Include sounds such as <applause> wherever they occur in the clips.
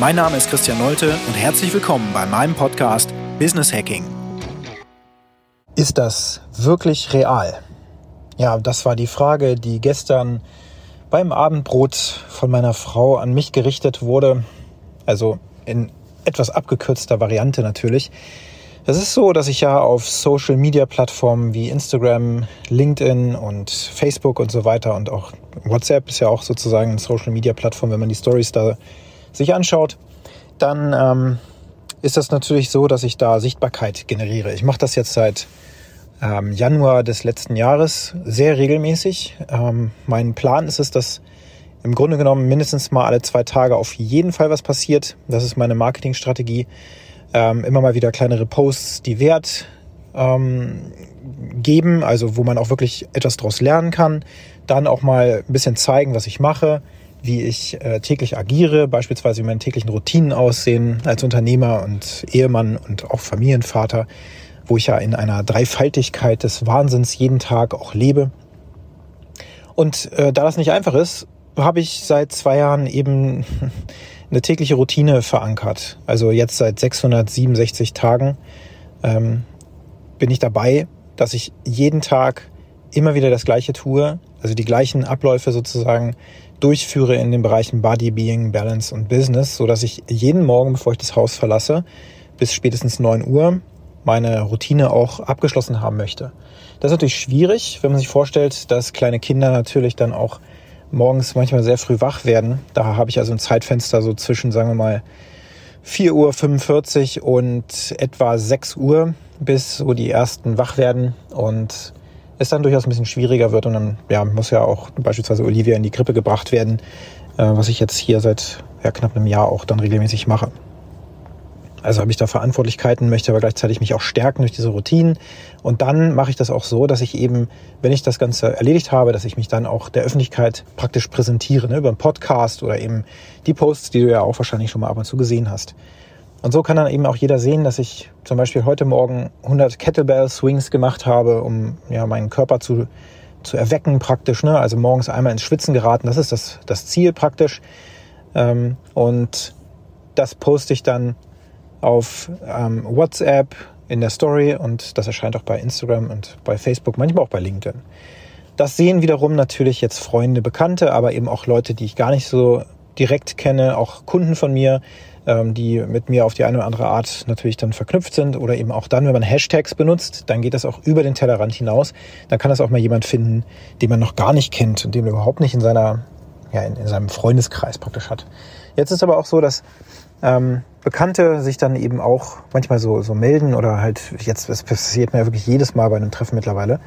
Mein Name ist Christian Nolte und herzlich willkommen bei meinem Podcast Business Hacking. Ist das wirklich real? Ja, das war die Frage, die gestern beim Abendbrot von meiner Frau an mich gerichtet wurde. Also in etwas abgekürzter Variante natürlich. Es ist so, dass ich ja auf Social Media Plattformen wie Instagram, LinkedIn und Facebook und so weiter und auch WhatsApp ist ja auch sozusagen eine Social Media Plattform, wenn man die Stories da sich anschaut, dann ähm, ist das natürlich so, dass ich da Sichtbarkeit generiere. Ich mache das jetzt seit ähm, Januar des letzten Jahres sehr regelmäßig. Ähm, mein Plan ist es, dass im Grunde genommen mindestens mal alle zwei Tage auf jeden Fall was passiert. Das ist meine Marketingstrategie. Ähm, immer mal wieder kleinere Posts, die Wert ähm, geben, also wo man auch wirklich etwas daraus lernen kann. Dann auch mal ein bisschen zeigen, was ich mache wie ich äh, täglich agiere, beispielsweise wie meine täglichen Routinen aussehen als Unternehmer und Ehemann und auch Familienvater, wo ich ja in einer Dreifaltigkeit des Wahnsinns jeden Tag auch lebe. Und äh, da das nicht einfach ist, habe ich seit zwei Jahren eben <laughs> eine tägliche Routine verankert. Also jetzt seit 667 Tagen ähm, bin ich dabei, dass ich jeden Tag immer wieder das Gleiche tue, also die gleichen Abläufe sozusagen durchführe in den Bereichen Body, Being, Balance und Business, so dass ich jeden Morgen, bevor ich das Haus verlasse, bis spätestens neun Uhr meine Routine auch abgeschlossen haben möchte. Das ist natürlich schwierig, wenn man sich vorstellt, dass kleine Kinder natürlich dann auch morgens manchmal sehr früh wach werden. Da habe ich also ein Zeitfenster so zwischen, sagen wir mal, 4.45 Uhr und etwa 6 Uhr, bis so die ersten wach werden. Und es dann durchaus ein bisschen schwieriger wird und dann ja, muss ja auch beispielsweise Olivia in die Krippe gebracht werden, äh, was ich jetzt hier seit ja, knapp einem Jahr auch dann regelmäßig mache. Also habe ich da Verantwortlichkeiten, möchte aber gleichzeitig mich auch stärken durch diese Routinen. Und dann mache ich das auch so, dass ich eben, wenn ich das Ganze erledigt habe, dass ich mich dann auch der Öffentlichkeit praktisch präsentiere, ne, über einen Podcast oder eben die Posts, die du ja auch wahrscheinlich schon mal ab und zu gesehen hast. Und so kann dann eben auch jeder sehen, dass ich zum Beispiel heute Morgen 100 Kettlebell Swings gemacht habe, um ja meinen Körper zu, zu erwecken praktisch. Ne? Also morgens einmal ins Schwitzen geraten, das ist das, das Ziel praktisch. Ähm, und das poste ich dann auf ähm, WhatsApp in der Story und das erscheint auch bei Instagram und bei Facebook, manchmal auch bei LinkedIn. Das sehen wiederum natürlich jetzt Freunde, Bekannte, aber eben auch Leute, die ich gar nicht so direkt kenne, auch Kunden von mir, die mit mir auf die eine oder andere Art natürlich dann verknüpft sind oder eben auch dann, wenn man Hashtags benutzt, dann geht das auch über den Tellerrand hinaus. Dann kann das auch mal jemand finden, den man noch gar nicht kennt und den man überhaupt nicht in seiner, ja, in, in seinem Freundeskreis praktisch hat. Jetzt ist aber auch so, dass ähm, Bekannte sich dann eben auch manchmal so, so melden oder halt jetzt, es passiert mir wirklich jedes Mal bei einem Treffen mittlerweile,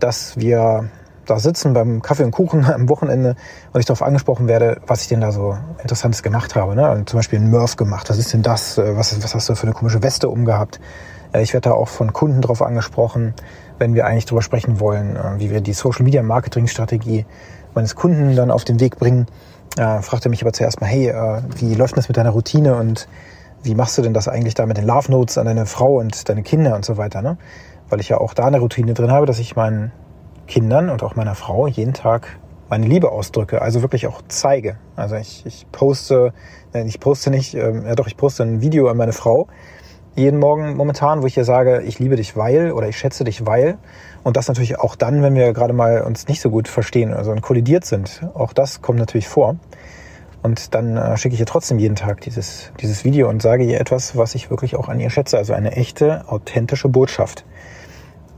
dass wir da sitzen beim Kaffee und Kuchen <laughs> am Wochenende und ich darauf angesprochen werde, was ich denn da so Interessantes gemacht habe. Ne? Und zum Beispiel einen Murph gemacht. Was ist denn das? Äh, was, was hast du für eine komische Weste umgehabt? Äh, ich werde da auch von Kunden darauf angesprochen, wenn wir eigentlich darüber sprechen wollen, äh, wie wir die Social Media Marketing Strategie meines Kunden dann auf den Weg bringen. Äh, fragte mich aber zuerst mal, hey, wie läuft das mit deiner Routine und wie machst du denn das eigentlich da mit den Love Notes an deine Frau und deine Kinder und so weiter, ne? Weil ich ja auch da eine Routine drin habe, dass ich meinen Kindern und auch meiner Frau jeden Tag meine Liebe ausdrücke, also wirklich auch zeige. Also ich, ich poste, ich poste nicht, ähm, ja doch, ich poste ein Video an meine Frau jeden Morgen momentan, wo ich ihr sage, ich liebe dich weil oder ich schätze dich weil. Und das natürlich auch dann, wenn wir gerade mal uns nicht so gut verstehen, also kollidiert sind. Auch das kommt natürlich vor. Und dann äh, schicke ich ihr trotzdem jeden Tag dieses, dieses Video und sage ihr etwas, was ich wirklich auch an ihr schätze. Also eine echte, authentische Botschaft.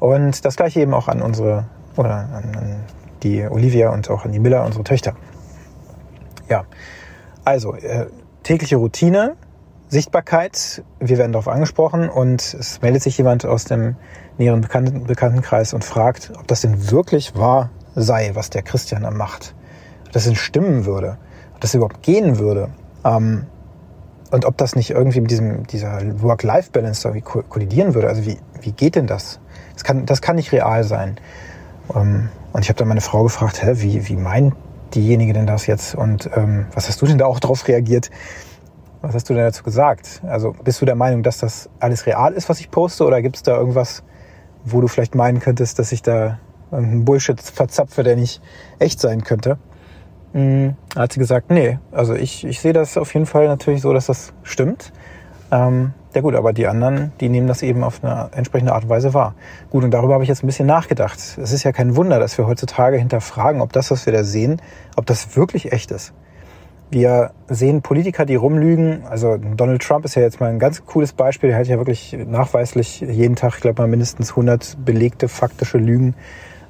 Und das gleiche eben auch an unsere oder an, an die Olivia und auch an die Miller, unsere Töchter. Ja, also äh, tägliche Routine, Sichtbarkeit, wir werden darauf angesprochen und es meldet sich jemand aus dem näheren Bekannten, Bekanntenkreis und fragt, ob das denn wirklich wahr sei, was der Christian da macht. Ob das denn stimmen würde, ob das überhaupt gehen würde. Ähm, und ob das nicht irgendwie mit diesem, dieser Work-Life-Balance kollidieren würde. Also wie, wie geht denn das? Das kann, das kann nicht real sein. Ähm, und ich habe dann meine Frau gefragt, hä, wie, wie meint diejenige denn das jetzt? Und ähm, was hast du denn da auch drauf reagiert? Was hast du denn dazu gesagt? Also bist du der Meinung, dass das alles real ist, was ich poste? Oder gibt es da irgendwas, wo du vielleicht meinen könntest, dass ich da irgendeinen Bullshit verzapfe, der nicht echt sein könnte? Mhm. Hat sie gesagt, nee, also ich, ich sehe das auf jeden Fall natürlich so, dass das stimmt. Ähm, ja gut, aber die anderen, die nehmen das eben auf eine entsprechende Art und Weise wahr. Gut, und darüber habe ich jetzt ein bisschen nachgedacht. Es ist ja kein Wunder, dass wir heutzutage hinterfragen, ob das, was wir da sehen, ob das wirklich echt ist. Wir sehen Politiker, die rumlügen. Also Donald Trump ist ja jetzt mal ein ganz cooles Beispiel. Der hat ja wirklich nachweislich jeden Tag, ich glaube mal mindestens 100 belegte faktische Lügen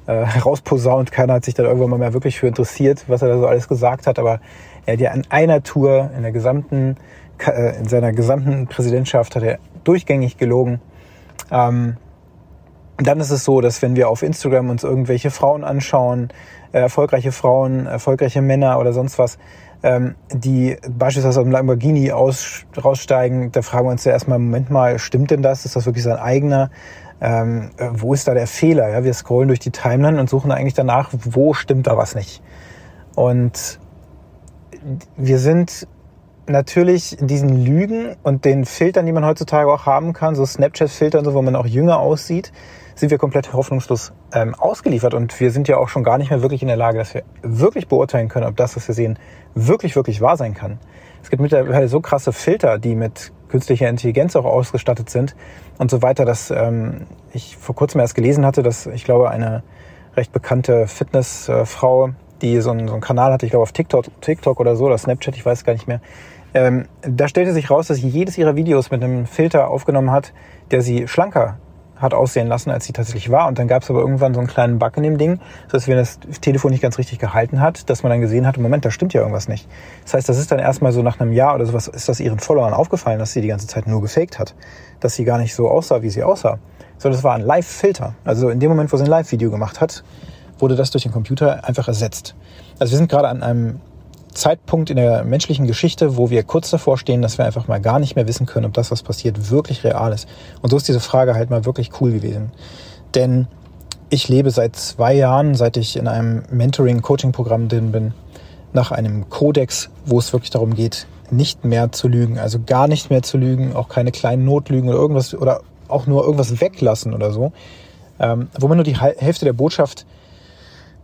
äh, herausposaunt. Keiner hat sich da irgendwann mal mehr wirklich für interessiert, was er da so alles gesagt hat. Aber er hat ja an einer Tour in der gesamten in seiner gesamten Präsidentschaft hat er durchgängig gelogen. Ähm, dann ist es so, dass wenn wir auf Instagram uns irgendwelche Frauen anschauen, äh, erfolgreiche Frauen, erfolgreiche Männer oder sonst was, ähm, die beispielsweise aus dem Lamborghini aus, raussteigen, da fragen wir uns ja erstmal, Moment mal, stimmt denn das? Ist das wirklich sein eigener? Ähm, äh, wo ist da der Fehler? Ja, wir scrollen durch die Timeline und suchen eigentlich danach, wo stimmt da was nicht? Und wir sind natürlich diesen Lügen und den Filtern, die man heutzutage auch haben kann, so Snapchat-Filter und so, wo man auch jünger aussieht, sind wir komplett hoffnungslos ähm, ausgeliefert. Und wir sind ja auch schon gar nicht mehr wirklich in der Lage, dass wir wirklich beurteilen können, ob das, was wir sehen, wirklich, wirklich wahr sein kann. Es gibt mittlerweile so krasse Filter, die mit künstlicher Intelligenz auch ausgestattet sind und so weiter, dass ähm, ich vor kurzem erst gelesen hatte, dass ich glaube, eine recht bekannte Fitnessfrau, die so einen, so einen Kanal hatte, ich glaube auf TikTok, TikTok oder so, oder Snapchat, ich weiß gar nicht mehr, ähm, da stellte sich raus, dass sie jedes ihrer Videos mit einem Filter aufgenommen hat, der sie schlanker hat aussehen lassen, als sie tatsächlich war. Und dann gab es aber irgendwann so einen kleinen Bug in dem Ding, dass wenn das Telefon nicht ganz richtig gehalten hat, dass man dann gesehen hat, Moment, da stimmt ja irgendwas nicht. Das heißt, das ist dann erstmal so nach einem Jahr oder sowas, ist das ihren Followern aufgefallen, dass sie die ganze Zeit nur gefaked hat. Dass sie gar nicht so aussah, wie sie aussah. Sondern das war ein Live-Filter. Also in dem Moment, wo sie ein Live-Video gemacht hat, wurde das durch den Computer einfach ersetzt. Also wir sind gerade an einem Zeitpunkt in der menschlichen Geschichte, wo wir kurz davor stehen, dass wir einfach mal gar nicht mehr wissen können, ob das, was passiert, wirklich real ist. Und so ist diese Frage halt mal wirklich cool gewesen. Denn ich lebe seit zwei Jahren, seit ich in einem Mentoring-Coaching-Programm drin bin, nach einem Kodex, wo es wirklich darum geht, nicht mehr zu lügen, also gar nicht mehr zu lügen, auch keine kleinen Notlügen oder irgendwas oder auch nur irgendwas weglassen oder so, ähm, wo man nur die Hälfte der Botschaft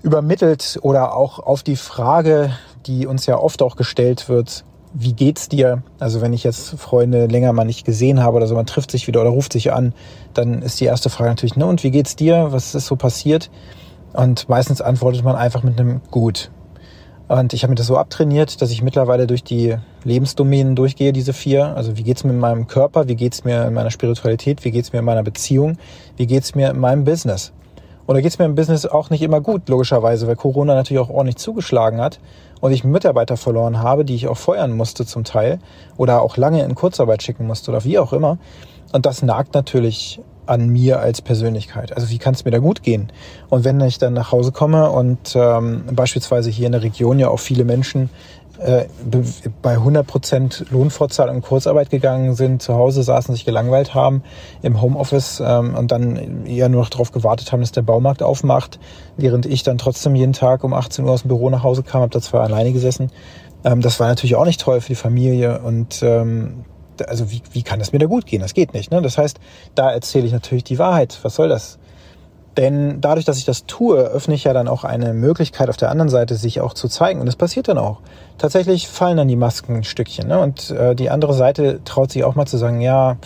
übermittelt oder auch auf die Frage, die uns ja oft auch gestellt wird, wie geht's dir? Also wenn ich jetzt Freunde länger mal nicht gesehen habe oder so, man trifft sich wieder oder ruft sich an, dann ist die erste Frage natürlich, ne, und wie geht's dir? Was ist so passiert? Und meistens antwortet man einfach mit einem Gut. Und ich habe mir das so abtrainiert, dass ich mittlerweile durch die Lebensdomänen durchgehe, diese vier. Also wie geht's mir in meinem Körper, wie geht's mir in meiner Spiritualität, wie geht's mir in meiner Beziehung, wie geht's mir in meinem Business. Und da geht's mir im Business auch nicht immer gut, logischerweise, weil Corona natürlich auch ordentlich zugeschlagen hat und ich Mitarbeiter verloren habe, die ich auch feuern musste zum Teil oder auch lange in Kurzarbeit schicken musste oder wie auch immer. Und das nagt natürlich an mir als Persönlichkeit. Also wie kann es mir da gut gehen? Und wenn ich dann nach Hause komme und ähm, beispielsweise hier in der Region ja auch viele Menschen äh, bei 100% Lohnfortzahlung in Kurzarbeit gegangen sind, zu Hause saßen, sich gelangweilt haben im Homeoffice ähm, und dann eher nur noch darauf gewartet haben, dass der Baumarkt aufmacht, während ich dann trotzdem jeden Tag um 18 Uhr aus dem Büro nach Hause kam, habe da zwar alleine gesessen. Ähm, das war natürlich auch nicht toll für die Familie und ähm, also wie, wie kann es mir da gut gehen? Das geht nicht. Ne? Das heißt, da erzähle ich natürlich die Wahrheit. Was soll das? Denn dadurch, dass ich das tue, öffne ich ja dann auch eine Möglichkeit auf der anderen Seite, sich auch zu zeigen. Und das passiert dann auch. Tatsächlich fallen dann die Masken ein Stückchen. Ne? Und äh, die andere Seite traut sich auch mal zu sagen, ja,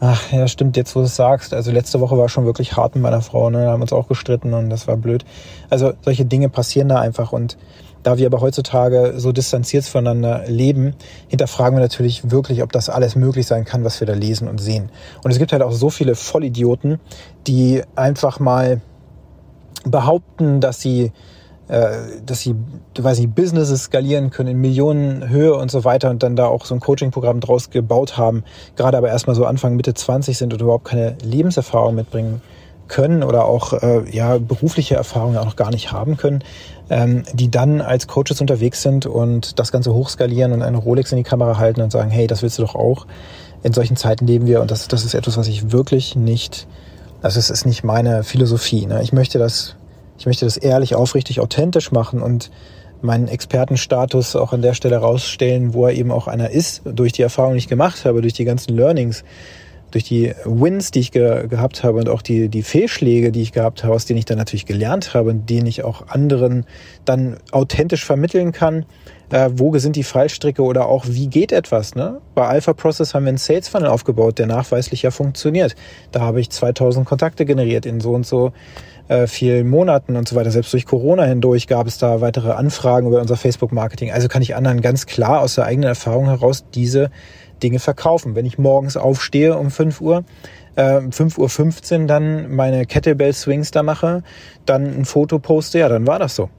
ach, ja, stimmt, jetzt wo du es sagst. Also letzte Woche war schon wirklich hart mit meiner Frau. Ne? Da haben uns auch gestritten und das war blöd. Also solche Dinge passieren da einfach. Und da wir aber heutzutage so distanziert voneinander leben, hinterfragen wir natürlich wirklich, ob das alles möglich sein kann, was wir da lesen und sehen. Und es gibt halt auch so viele Vollidioten, die einfach mal behaupten, dass sie dass sie, weiß nicht, Businesses skalieren können in Millionenhöhe und so weiter und dann da auch so ein Coaching-Programm draus gebaut haben, gerade aber erstmal so Anfang, Mitte 20 sind und überhaupt keine Lebenserfahrung mitbringen können oder auch äh, ja berufliche Erfahrungen auch noch gar nicht haben können, ähm, die dann als Coaches unterwegs sind und das Ganze hochskalieren und eine Rolex in die Kamera halten und sagen, hey, das willst du doch auch. In solchen Zeiten leben wir und das, das ist etwas, was ich wirklich nicht, also es ist nicht meine Philosophie. Ne? Ich möchte das, ich möchte das ehrlich, aufrichtig, authentisch machen und meinen Expertenstatus auch an der Stelle rausstellen, wo er eben auch einer ist, durch die Erfahrung, die ich gemacht habe, durch die ganzen Learnings, durch die Wins, die ich ge gehabt habe und auch die, die Fehlschläge, die ich gehabt habe, aus denen ich dann natürlich gelernt habe und denen ich auch anderen dann authentisch vermitteln kann, äh, wo sind die Fallstricke oder auch wie geht etwas. Ne? Bei Alpha Process haben wir einen Sales Funnel aufgebaut, der nachweislich ja funktioniert. Da habe ich 2000 Kontakte generiert in so und so äh, vielen Monaten und so weiter. Selbst durch Corona hindurch gab es da weitere Anfragen über unser Facebook-Marketing. Also kann ich anderen ganz klar aus der eigenen Erfahrung heraus diese Dinge verkaufen. Wenn ich morgens aufstehe um 5 Uhr, äh, 5.15 Uhr dann meine Kettlebell Swings da mache, dann ein Foto poste, ja, dann war das so.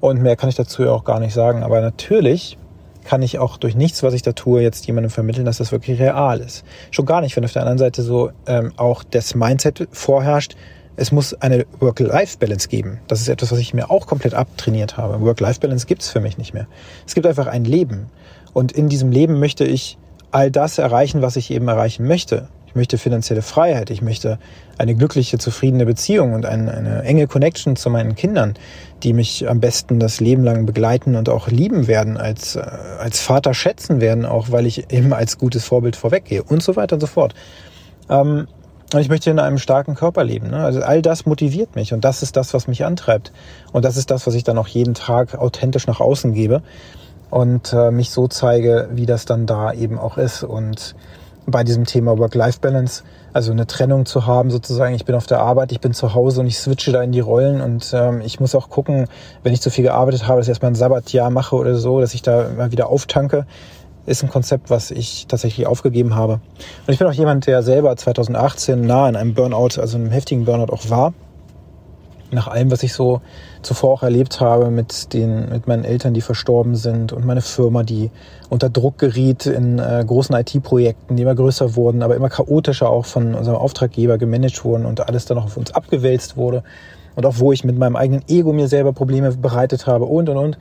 Und mehr kann ich dazu ja auch gar nicht sagen. Aber natürlich kann ich auch durch nichts, was ich da tue, jetzt jemandem vermitteln, dass das wirklich real ist. Schon gar nicht, wenn auf der anderen Seite so ähm, auch das Mindset vorherrscht, es muss eine Work-Life-Balance geben. Das ist etwas, was ich mir auch komplett abtrainiert habe. Work-Life-Balance gibt es für mich nicht mehr. Es gibt einfach ein Leben. Und in diesem Leben möchte ich all das erreichen, was ich eben erreichen möchte. Ich möchte finanzielle Freiheit, ich möchte eine glückliche, zufriedene Beziehung und eine, eine, enge Connection zu meinen Kindern, die mich am besten das Leben lang begleiten und auch lieben werden, als, äh, als Vater schätzen werden, auch weil ich eben als gutes Vorbild vorweggehe und so weiter und so fort. Ähm, und ich möchte in einem starken Körper leben. Ne? Also all das motiviert mich und das ist das, was mich antreibt. Und das ist das, was ich dann auch jeden Tag authentisch nach außen gebe und äh, mich so zeige, wie das dann da eben auch ist. Und bei diesem Thema Work-Life-Balance, also eine Trennung zu haben sozusagen, ich bin auf der Arbeit, ich bin zu Hause und ich switche da in die Rollen. Und ähm, ich muss auch gucken, wenn ich zu viel gearbeitet habe, dass ich erstmal ein Sabbatjahr mache oder so, dass ich da mal wieder auftanke, ist ein Konzept, was ich tatsächlich aufgegeben habe. Und ich bin auch jemand, der selber 2018 nah in einem Burnout, also einem heftigen Burnout auch war nach allem, was ich so zuvor auch erlebt habe mit den, mit meinen Eltern, die verstorben sind und meine Firma, die unter Druck geriet in äh, großen IT-Projekten, die immer größer wurden, aber immer chaotischer auch von unserem Auftraggeber gemanagt wurden und alles dann auch auf uns abgewälzt wurde. Und auch wo ich mit meinem eigenen Ego mir selber Probleme bereitet habe und und und.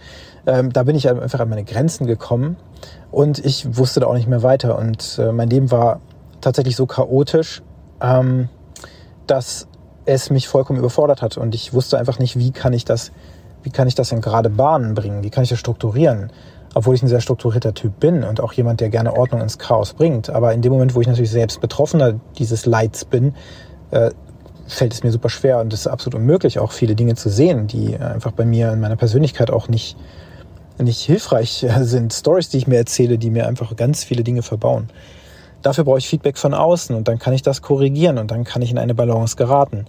Ähm, da bin ich einfach an meine Grenzen gekommen und ich wusste da auch nicht mehr weiter. Und äh, mein Leben war tatsächlich so chaotisch, ähm, dass es mich vollkommen überfordert hat und ich wusste einfach nicht, wie kann ich das, wie kann ich das in gerade Bahnen bringen, wie kann ich das strukturieren, obwohl ich ein sehr strukturierter Typ bin und auch jemand, der gerne Ordnung ins Chaos bringt. Aber in dem Moment, wo ich natürlich selbst Betroffener dieses Leids bin, äh, fällt es mir super schwer und es ist absolut unmöglich, auch viele Dinge zu sehen, die einfach bei mir in meiner Persönlichkeit auch nicht, nicht hilfreich sind. Stories, die ich mir erzähle, die mir einfach ganz viele Dinge verbauen. Dafür brauche ich Feedback von außen und dann kann ich das korrigieren und dann kann ich in eine Balance geraten.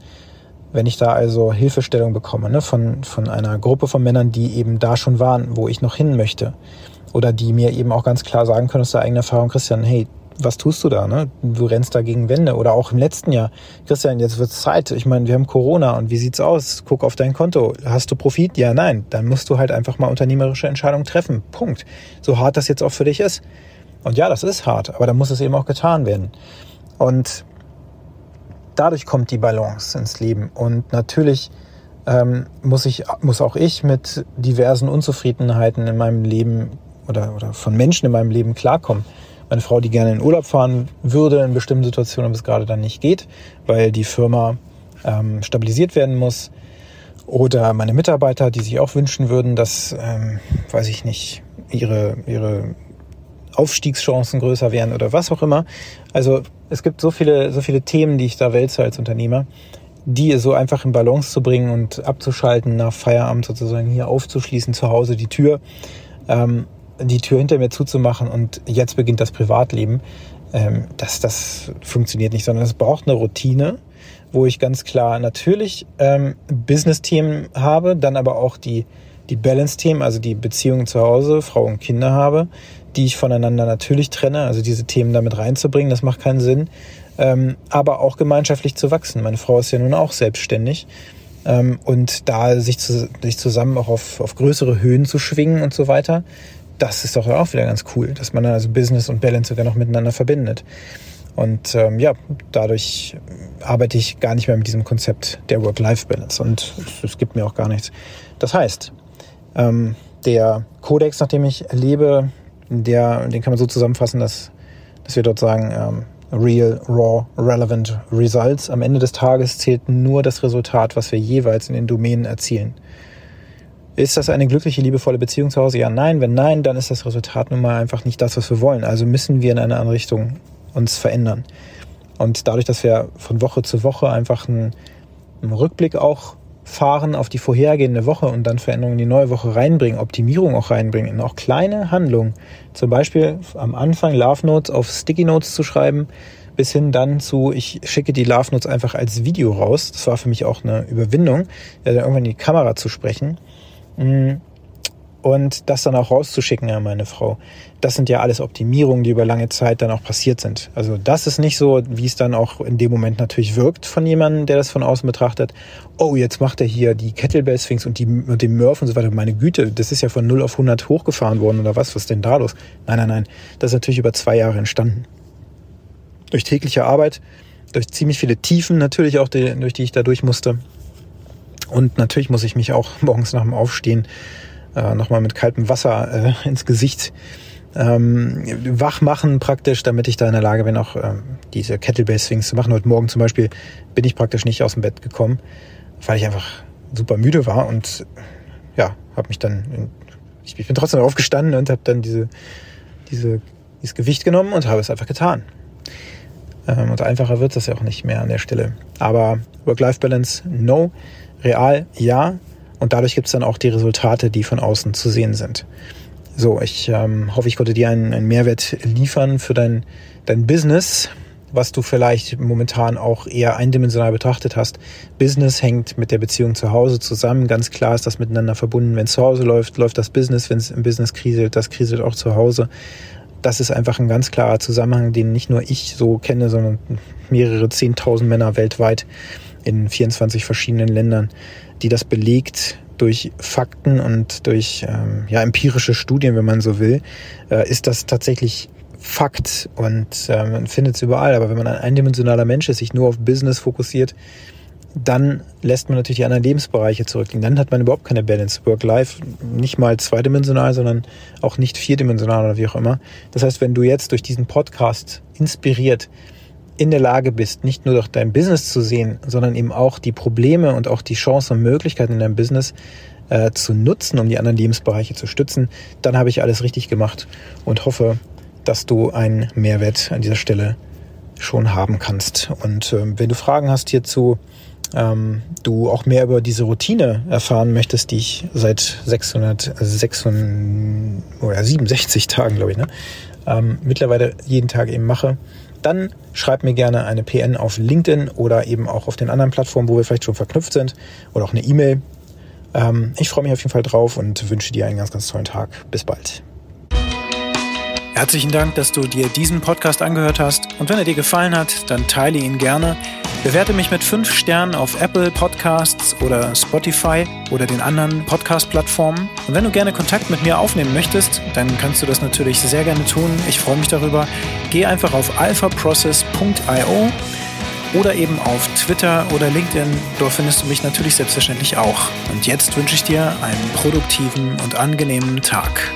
Wenn ich da also Hilfestellung bekomme ne, von, von einer Gruppe von Männern, die eben da schon waren, wo ich noch hin möchte, oder die mir eben auch ganz klar sagen können aus der eigenen Erfahrung, Christian, hey, was tust du da? Ne? Du rennst da gegen Wände. Oder auch im letzten Jahr, Christian, jetzt wird's Zeit. Ich meine, wir haben Corona und wie sieht's aus? Guck auf dein Konto. Hast du Profit? Ja, nein. Dann musst du halt einfach mal unternehmerische Entscheidungen treffen. Punkt. So hart das jetzt auch für dich ist. Und ja, das ist hart, aber da muss es eben auch getan werden. Und dadurch kommt die Balance ins Leben. Und natürlich ähm, muss, ich, muss auch ich mit diversen Unzufriedenheiten in meinem Leben oder, oder von Menschen in meinem Leben klarkommen. Meine Frau, die gerne in Urlaub fahren würde in bestimmten Situationen, aber es gerade dann nicht geht, weil die Firma ähm, stabilisiert werden muss. Oder meine Mitarbeiter, die sich auch wünschen würden, dass, ähm, weiß ich nicht, ihre, ihre Aufstiegschancen größer wären oder was auch immer. Also es gibt so viele, so viele Themen, die ich da wälze als Unternehmer, die so einfach in Balance zu bringen und abzuschalten, nach Feierabend sozusagen hier aufzuschließen, zu Hause die Tür, ähm, die Tür hinter mir zuzumachen und jetzt beginnt das Privatleben. Ähm, das, das funktioniert nicht, sondern es braucht eine Routine, wo ich ganz klar natürlich ähm, Business-Themen habe, dann aber auch die, die Balance-Themen, also die Beziehungen zu Hause, Frau und Kinder habe, die ich voneinander natürlich trenne, also diese Themen damit reinzubringen, das macht keinen Sinn. Ähm, aber auch gemeinschaftlich zu wachsen. Meine Frau ist ja nun auch selbstständig. Ähm, und da sich, zu, sich zusammen auch auf, auf größere Höhen zu schwingen und so weiter, das ist doch auch wieder ganz cool, dass man dann also Business und Balance sogar noch miteinander verbindet. Und ähm, ja, dadurch arbeite ich gar nicht mehr mit diesem Konzept der Work-Life-Balance und es gibt mir auch gar nichts. Das heißt, ähm, der Kodex, nach dem ich lebe, der, den kann man so zusammenfassen, dass, dass wir dort sagen, ähm, Real, Raw, Relevant Results. Am Ende des Tages zählt nur das Resultat, was wir jeweils in den Domänen erzielen. Ist das eine glückliche, liebevolle Beziehung zu Hause? Ja, nein. Wenn nein, dann ist das Resultat nun mal einfach nicht das, was wir wollen. Also müssen wir in eine andere Richtung uns verändern. Und dadurch, dass wir von Woche zu Woche einfach einen, einen Rückblick auch fahren auf die vorhergehende Woche und dann Veränderungen in die neue Woche reinbringen, Optimierung auch reinbringen, in auch kleine Handlungen. Zum Beispiel am Anfang Love Notes auf Sticky Notes zu schreiben, bis hin dann zu, ich schicke die Love Notes einfach als Video raus. Das war für mich auch eine Überwindung, ja, dann irgendwann in die Kamera zu sprechen. Und das dann auch rauszuschicken an meine Frau. Das sind ja alles Optimierungen, die über lange Zeit dann auch passiert sind. Also das ist nicht so, wie es dann auch in dem Moment natürlich wirkt von jemandem, der das von außen betrachtet. Oh, jetzt macht er hier die Kettlebell Sphinx und, die, und den Murph und so weiter. Meine Güte, das ist ja von 0 auf 100 hochgefahren worden oder was? Was ist denn da los? Nein, nein, nein. Das ist natürlich über zwei Jahre entstanden. Durch tägliche Arbeit, durch ziemlich viele Tiefen natürlich auch, die, durch die ich da durch musste. Und natürlich muss ich mich auch <laughs> morgens nach dem Aufstehen äh, nochmal mit kaltem Wasser äh, <laughs> ins Gesicht ähm, wach machen praktisch, damit ich da in der Lage bin, auch ähm, diese Kettlebell Swings zu machen. Heute Morgen zum Beispiel bin ich praktisch nicht aus dem Bett gekommen, weil ich einfach super müde war und ja, habe mich dann, in, ich, bin trotzdem aufgestanden und habe dann diese, diese, dieses Gewicht genommen und habe es einfach getan. Ähm, und einfacher wird das ja auch nicht mehr an der Stelle. Aber Work-Life-Balance, no. Real, ja. Und dadurch gibt es dann auch die Resultate, die von außen zu sehen sind. So, ich ähm, hoffe, ich konnte dir einen, einen Mehrwert liefern für dein, dein Business, was du vielleicht momentan auch eher eindimensional betrachtet hast. Business hängt mit der Beziehung zu Hause zusammen. Ganz klar ist das miteinander verbunden. Wenn es zu Hause läuft, läuft das Business. Wenn es im Business kriselt, das kriselt auch zu Hause. Das ist einfach ein ganz klarer Zusammenhang, den nicht nur ich so kenne, sondern mehrere Zehntausend Männer weltweit in 24 verschiedenen Ländern die das belegt durch Fakten und durch ähm, ja, empirische Studien, wenn man so will, äh, ist das tatsächlich Fakt und äh, man findet es überall. Aber wenn man ein eindimensionaler Mensch ist, sich nur auf Business fokussiert, dann lässt man natürlich die anderen Lebensbereiche zurückliegen. Dann hat man überhaupt keine Balance. Work-Life nicht mal zweidimensional, sondern auch nicht vierdimensional oder wie auch immer. Das heißt, wenn du jetzt durch diesen Podcast inspiriert in der Lage bist, nicht nur durch dein Business zu sehen, sondern eben auch die Probleme und auch die Chancen und Möglichkeiten in deinem Business äh, zu nutzen, um die anderen Lebensbereiche zu stützen, dann habe ich alles richtig gemacht und hoffe, dass du einen Mehrwert an dieser Stelle schon haben kannst. Und ähm, wenn du Fragen hast hierzu, ähm, du auch mehr über diese Routine erfahren möchtest, die ich seit 667 Tagen, glaube ich, ne, ähm, mittlerweile jeden Tag eben mache, dann schreib mir gerne eine PN auf LinkedIn oder eben auch auf den anderen Plattformen, wo wir vielleicht schon verknüpft sind oder auch eine E-Mail. Ähm, ich freue mich auf jeden Fall drauf und wünsche dir einen ganz, ganz tollen Tag. Bis bald. Herzlichen Dank, dass du dir diesen Podcast angehört hast. Und wenn er dir gefallen hat, dann teile ihn gerne. Bewerte mich mit fünf Sternen auf Apple Podcasts oder Spotify oder den anderen Podcast-Plattformen. Und wenn du gerne Kontakt mit mir aufnehmen möchtest, dann kannst du das natürlich sehr gerne tun. Ich freue mich darüber. Geh einfach auf alphaprocess.io oder eben auf Twitter oder LinkedIn. Dort findest du mich natürlich selbstverständlich auch. Und jetzt wünsche ich dir einen produktiven und angenehmen Tag.